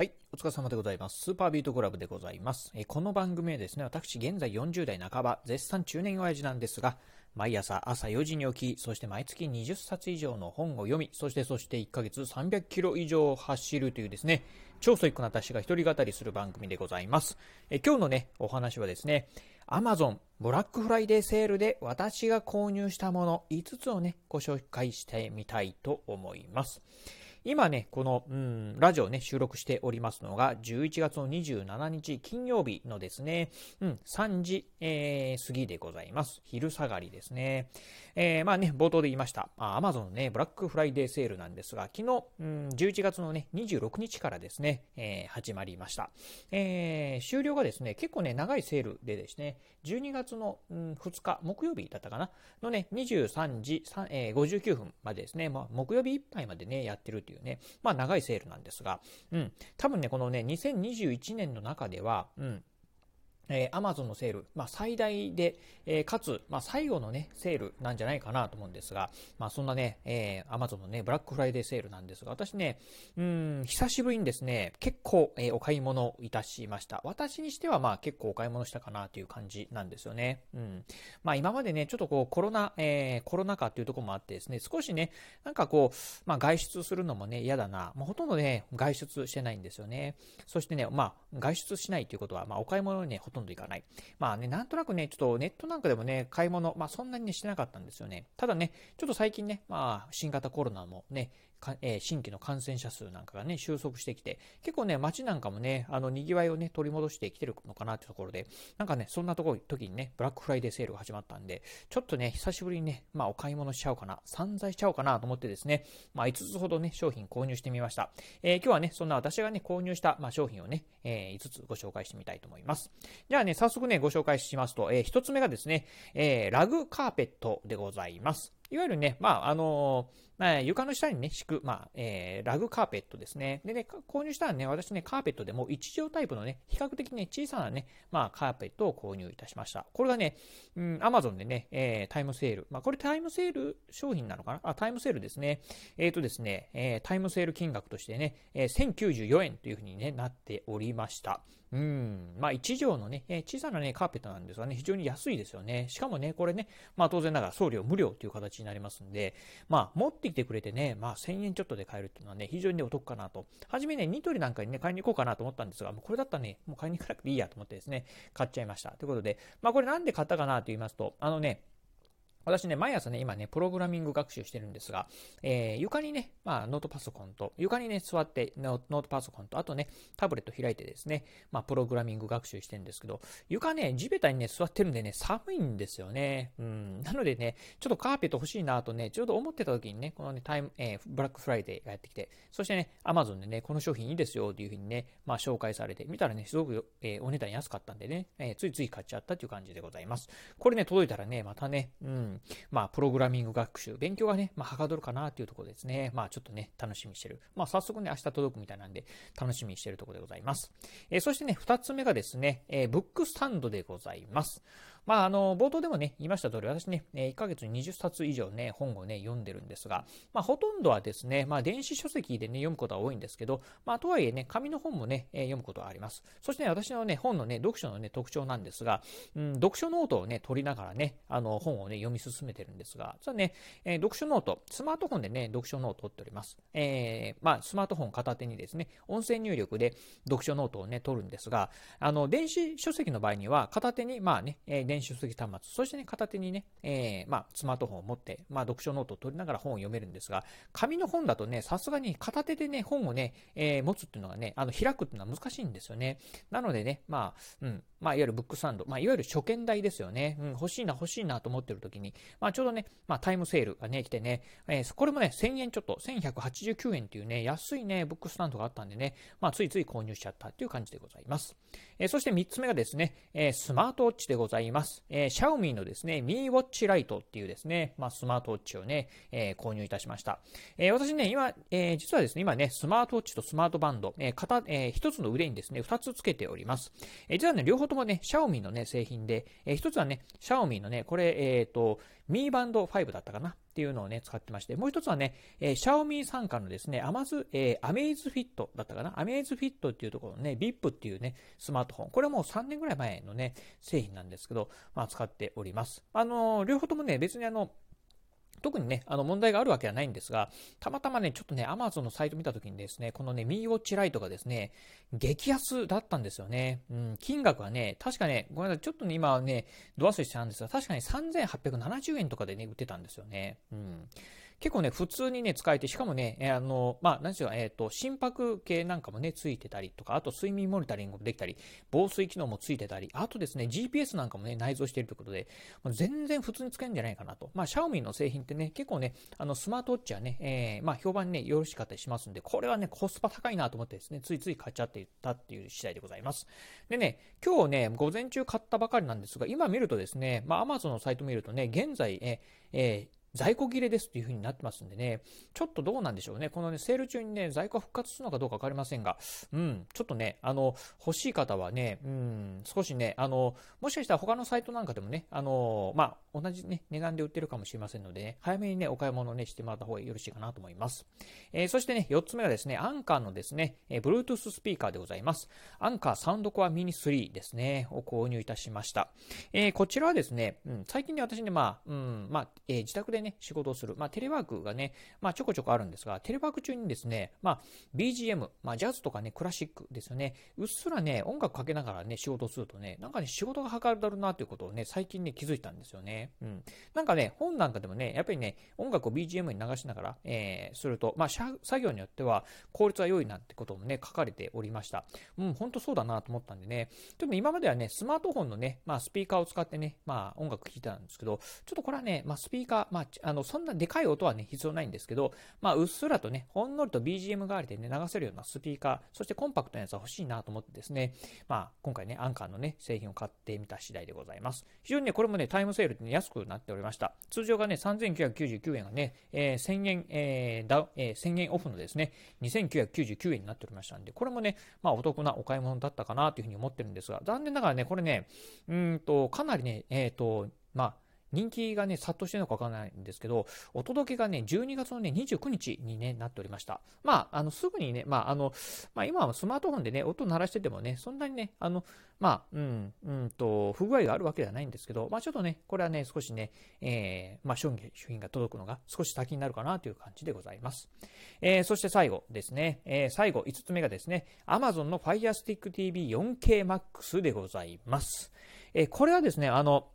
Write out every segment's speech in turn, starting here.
はい。お疲れ様でございます。スーパービートクラブでございます。えこの番組はですね、私現在40代半ば、絶賛中年親父なんですが、毎朝朝4時に起き、そして毎月20冊以上の本を読み、そしてそして1ヶ月300キロ以上走るというですね、超ストイックな私が一人語りする番組でございます。え今日のね、お話はですね、Amazon ブラックフライデーセールで私が購入したもの5つをね、ご紹介してみたいと思います。今ね、この、うん、ラジオね、収録しておりますのが、11月の27日金曜日のですね、うん、3時、えー、過ぎでございます。昼下がりですね。えー、まあね、冒頭で言いました。アマゾンのね、ブラックフライデーセールなんですが、昨日、うん、11月のね、26日からですね、えー、始まりました。えー、終了がですね、結構ね、長いセールでですね、12月の、うん、2日、木曜日だったかな、のね、23時3、えー、59分までですね、まあ、木曜日いっぱいまでね、やってるっていうね、まあ長いセールなんですが、うん、多分ね、このね、2021年の中では、うん、えー、Amazon のセール、まあ、最大で、えー、かつ、まあ、最後のね、セールなんじゃないかなと思うんですが、まあ、そんなね、えー、Amazon のね、ブラックフライデーセールなんですが、私ね、うん、久しぶりにですね、結構、えー、お買い物いたしました。私にしては、まあ、結構お買い物したかなという感じなんですよね。うん。まあ、今までね、ちょっとこう、コロナ、えー、コロナ禍っていうところもあってですね、少しね、なんかこう、まあ、外出するのもね、嫌だな。まあ、ほとんどね、外出してないんですよね。そしてね、まあ、外出しないということは、まあ、お買い物にね、ほとんど行かない。まあね、なんとなくね、ちょっとネットなんかでもね、買い物、まあそんなにね、してなかったんですよね。ただね、ちょっと最近ね、まあ新型コロナもね、えー、新規の感染者数なんかがね、収束してきて、結構ね、街なんかもね、あの、賑わいをね、取り戻してきてるのかなってところで、なんかね、そんなとこ、時にね、ブラックフライデーセールが始まったんで、ちょっとね、久しぶりにね、まあ、お買い物しちゃおうかな、散財しちゃおうかなと思ってですね、まあ、5つほどね、商品購入してみました。えー、今日はね、そんな私がね、購入した、まあ、商品をね、えー、5つご紹介してみたいと思います。じゃあね、早速ね、ご紹介しますと、えー、1つ目がですね、えー、ラグカーペットでございます。いわゆるね、まあ、あのー、床の下にね、敷く、まあ、えー、ラグカーペットですね。でね、購入したらね、私ね、カーペットでも1畳タイプのね、比較的ね、小さなね、まあ、カーペットを購入いたしました。これがね、アマゾンでね、えー、タイムセール。まあ、これタイムセール商品なのかな？あ、タイムセールですね。えっ、ー、とですね、えー、タイムセール金額としてね、えー、1094円というふうに、ね、なっておりました。うん。まあ、1畳のね、え小さなね、カーペットなんですがね、非常に安いですよね。しかもね、これね、まあ当然ながら送料無料という形になりますんで、まあ、持ってきてくれてね、まあ1000円ちょっとで買えるっていうのはね、非常にお得かなと。はじめね、ニトリなんかにね、買いに行こうかなと思ったんですが、もうこれだったらね、もう買いに行かなくていいやと思ってですね、買っちゃいました。ということで、まあこれなんで買ったかなと言いますと、あのね、私ね、毎朝ね、今ね、プログラミング学習してるんですが、えー、床にね、まあ、ノートパソコンと、床にね、座って、ノートパソコンと、あとね、タブレット開いてですね、まあ、プログラミング学習してるんですけど、床ね、地べたにね、座ってるんでね、寒いんですよね。うん。なのでね、ちょっとカーペット欲しいなとね、ちょうど思ってた時にね、このね、タイム、えー、ブラックフライデーがやってきて、そしてね、アマゾンでね、この商品いいですよっていうふうにね、まあ、紹介されて、見たらね、すごく、えー、お値段安かったんでね、えー、ついつい買っちゃったっていう感じでございます。これね、届いたらね、またね、うん、まあ、プログラミング学習、勉強がね、まあ、はかどるかなというところですね。まあ、ちょっとね、楽しみにしてる。まあ、早速ね、明日届くみたいなんで、楽しみにしてるところでございます。えー、そしてね、二つ目がですね、えー、ブックスタンドでございます。まあ、あの、冒頭でもね、言いました通り、私ね、1ヶ月に20冊以上ね、本をね、読んでるんですが、まあ、ほとんどはですね、まあ、電子書籍でね、読むことは多いんですけど、まあ、とはいえね、紙の本もね、読むことはあります。そしてね、私のね、本のね、読書のね、特徴なんですが、うん、読書ノートをね、取りながらね、あの、本をね、読み進めてるんですが、実はね、えー、読書ノート、スマートフォンでね、読書ノートを取っております。えー、まあ、スマートフォン片手にですね、音声入力で読書ノートをね、取るんですが、あの、電子書籍の場合には、片手に、まあね、電子書籍端末、そしてね、片手にね、えー、まあ、スマートフォンを持って、まあ、読書ノートを取りながら本を読めるんですが、紙の本だとね、さすがに片手でね、本をね、えー、持つっていうのがね、あの、開くっていうのは難しいんですよね。なのでね、まあ、うん、まあ、いわゆるブックサンド、まあ、いわゆる初見台ですよね。うん、欲しいな、欲しいなと思ってる時に、まあ、ちょうどね、まあ、タイムセールがね、来てね、えー、これもね、1000円ちょっと、1189円っていうね、安いね、ブックスタンドがあったんでね、まあ、ついつい購入しちゃったっていう感じでございます。えー、そして3つ目がですね、えー、スマートウォッチでございます。えー、シャオミのですね、ミーウォッチライトっていうですね、まあ、スマートウォッチをね、えー、購入いたしました。えー、私ね、今、えー、実はですね、今ね、スマートウォッチとスマートバンド、えー、片、えー、一つの腕にですね、二つつけております。えー、実はね、両方ともね、シャオミのね、製品で、えー、一つはね、シャオミのね、これ、えっ、ー、と、ミーバンド5だったかな。っていうのをね、使ってまして、もう一つはね、えー、シャオミ傘下のですね、アマズ、えー、アメイズフィットだったかな？アメイズフィットっていうところのね、VIP っていうね、スマートフォン。これはもう3年ぐらい前のね、製品なんですけど、まあ使っております。あのー、両方ともね、別にあの、特にね、あの問題があるわけはないんですが、たまたまね、ちょっとね、Amazon のサイト見たときにですね、このね、ミーウォッチライトがですね、激安だったんですよね。うん、金額はね、確かね、ごめんなさい、ちょっとね、今ね、ドアスイしちゃうんですが、確かに3870円とかでね、売ってたんですよね。うん。結構ね、普通にね、使えて、しかもね、えー、あの、まあ、何でしょう、えっ、ー、と、心拍計なんかもね、ついてたりとか、あと睡眠モニタリングもできたり、防水機能もついてたり、あとですね、GPS なんかもね、内蔵しているということで、全然普通に使えるんじゃないかなと。まあ、シャオミの製品ってね、結構ね、あの、スマートウォッチはね、えー、まあ、評判ね、よろしかったりしますんで、これはね、コスパ高いなと思ってですね、ついつい買っちゃっていったっていう次第でございます。でね、今日ね、午前中買ったばかりなんですが、今見るとですね、まあ、Amazon のサイト見るとね、現在、ええー在庫切れですという風になってますんでね、ちょっとどうなんでしょうね。このね、セール中にね、在庫復活するのかどうかわかりませんが、うん、ちょっとね、あの、欲しい方はね、うん、少しね、あの、もしかしたら他のサイトなんかでもね、あの、まあ、同じね、値段で売ってるかもしれませんのでね、早めにね、お買い物をね、してもらった方がよろしいかなと思います。えー、そしてね、4つ目がですね、アンカーのですね、えー、Bluetooth スピーカーでございます。アンカーサウンドコアミニ3ですね、を購入いたしました。えー、こちらはですね、うん、最近ね、私ね、まあ、うん、まあ、え自宅でね、仕事をする、まあ、テレワークがね、まあ、ちょこちょこあるんですが、テレワーク中にですね、まあ、BGM、まあ、ジャズとかね、クラシックですよね、うっすらね、音楽かけながらね、仕事するとね、なんかね、仕事がはかるなということをね、最近ね、気づいたんですよね。うん。なんかね、本なんかでもね、やっぱりね、音楽を BGM に流しながら、えー、すると、まあ、作業によっては効率は良いなってこともね、書かれておりました。うん、本当そうだなと思ったんでね、でも今まではね、スマートフォンのね、まあ、スピーカーを使ってね、まあ、音楽聴いてたんですけど、ちょっとこれはね、まあ、スピーカー、まあ、あの、そんなでかい音はね、必要ないんですけど、まあ、うっすらとね、ほんのりと BGM 代わりでね、流せるようなスピーカー、そしてコンパクトなやつは欲しいなと思ってですね、まあ、今回ね、アンカーのね、製品を買ってみた次第でございます。非常にね、これもね、タイムセールで、ね、安くなっておりました。通常がね、3999円がね、えー、1000円、えーだえー、1000円オフのですね、2999円になっておりましたんで、これもね、まあ、お得なお買い物だったかなというふうに思ってるんですが、残念ながらね、これね、うんと、かなりね、えっ、ー、と、まあ、人気がね、殺到してるのかわからないんですけど、お届けがね、12月のね、29日にね、なっておりました。まあ、あの、すぐにね、まあ、あの、まあ、今はスマートフォンでね、音鳴らしててもね、そんなにね、あの、まあ、うん、うんと、不具合があるわけではないんですけど、まあ、ちょっとね、これはね、少しね、えー、まあ、商品が届くのが少し先になるかなという感じでございます。えー、そして最後ですね、えー、最後、5つ目がですね、Amazon の Fire Stick TV 4K Max でございます。えー、これはですね、あの、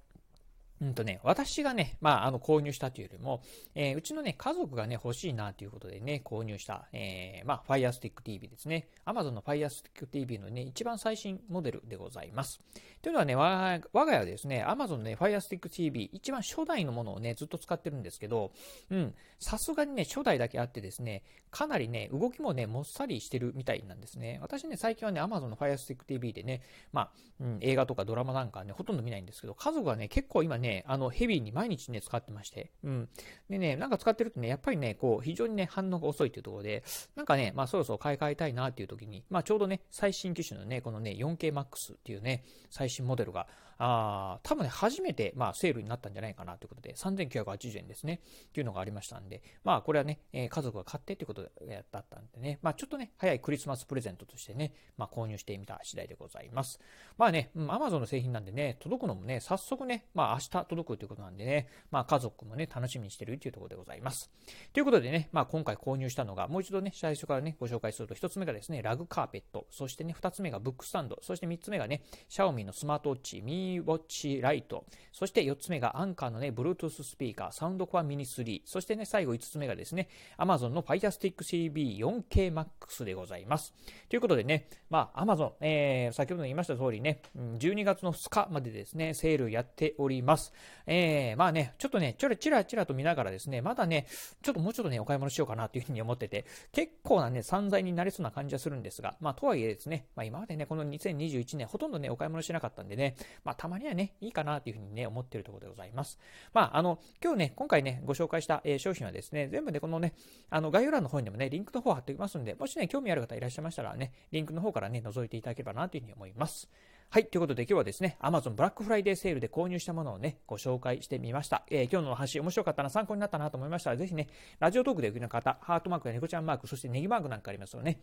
うんとね、私がね、まあ、あの、購入したというよりも、えー、うちのね、家族がね、欲しいなということでね、購入した、えー、まあ、Fire Stick TV ですね。Amazon の Fire Stick TV のね、一番最新モデルでございます。というのはね、我が家はですね、Amazon のね、Fire Stick TV、一番初代のものをね、ずっと使ってるんですけど、うん、さすがにね、初代だけあってですね、かなりね、動きもね、もっさりしてるみたいなんですね。私ね、最近はね、Amazon の Fire Stick TV でね、まあ、うん、映画とかドラマなんかね、ほとんど見ないんですけど、家族はね、結構今ね、あの、ヘビーに毎日ね、使ってまして、うん。でね、なんか使ってるとね、やっぱりね、こう、非常にね、反応が遅いっていうところで、なんかね、まあ、そろそろ買い替えたいなっていう時に、まあ、ちょうどね、最新機種のね、このね、4KMAX っていうね、最新モデルが、あ多分ね、初めて、まあ、セールになったんじゃないかなということで、3980円ですね。っていうのがありましたんで、まあ、これはね、えー、家族が買ってということだったんでね、まあ、ちょっとね、早いクリスマスプレゼントとしてね、まあ、購入してみた次第でございます。まあね、うん、Amazon の製品なんでね、届くのもね、早速ね、まあ、明日届くということなんでね、まあ、家族もね、楽しみにしてるというところでございます。ということでね、まあ、今回購入したのが、もう一度ね、最初からね、ご紹介すると、一つ目がですね、ラグカーペット、そしてね、二つ目がブックスタンド、そして三つ目がね、シャオミのスマートウォッチ、ミーウォッチライト、そして4つ目がアンカーのね、Bluetooth スピーカー、サウンドコアミニ3、そしてね、最後5つ目がですね、Amazon の Fire Stick CB 4K Max でございます。ということでね、まあ、Amazon、えー、先ほど言いました通りね、12月の2日までですね、セールやっております。えー、まあね、ちょっとね、ちょれちらちらと見ながらですね、まだね、ちょっともうちょっとね、お買い物しようかなというふうに思ってて、結構なね、散財になりそうな感じはするんですが、まあ、とはいえですね、まあ、今までね、この2021年、ほとんどね、お買い物しなかったんでね、ま、たまにはね、いいかなというふうにね、思ってるところでございます。まあ、あの、今日ね、今回ね、ご紹介した、えー、商品はですね、全部ね、このね、あの、概要欄の方にもね、リンクの方貼っておきますんで、もしね、興味ある方いらっしゃいましたらね、リンクの方からね、覗いていただければなというふうに思います。はい。ということで今日はですね、Amazon ブラックフライデーセールで購入したものをね、ご紹介してみました。えー、今日のお話面白かったな、参考になったなと思いましたら、ぜひね、ラジオトークでお聞きの方、ハートマークや猫ちゃんマーク、そしてネギマークなんかありますよね。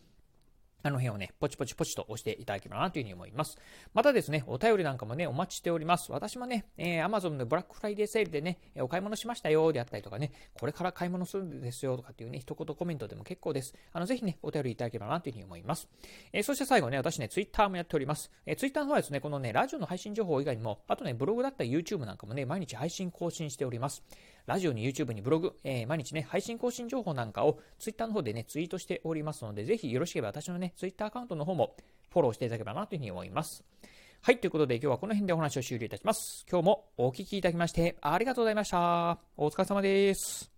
あの辺をね、ポチポチポチと押していただければなというふうに思います。またですね、お便りなんかもね、お待ちしております。私もね、えー、Amazon のブラックフライデーセールでね、お買い物しましたよであったりとかね、これから買い物するんですよとかっていうね、一言コメントでも結構です。あの、ぜひね、お便りいただければなというふうに思います。えー、そして最後ね、私ね、Twitter もやっております。えー、Twitter の方はですね、このね、ラジオの配信情報以外にも、あとね、ブログだったり YouTube なんかもね、毎日配信更新しております。ラジオに YouTube にブログ、えー、毎日ね、配信更新情報なんかを Twitter の方でね、ツイートしておりますので、ぜひよろしければ私のね、Twitter アカウントの方もフォローしていただければなというふうに思います。はい、ということで今日はこの辺でお話を終了いたします。今日もお聴きいただきましてありがとうございました。お疲れ様です。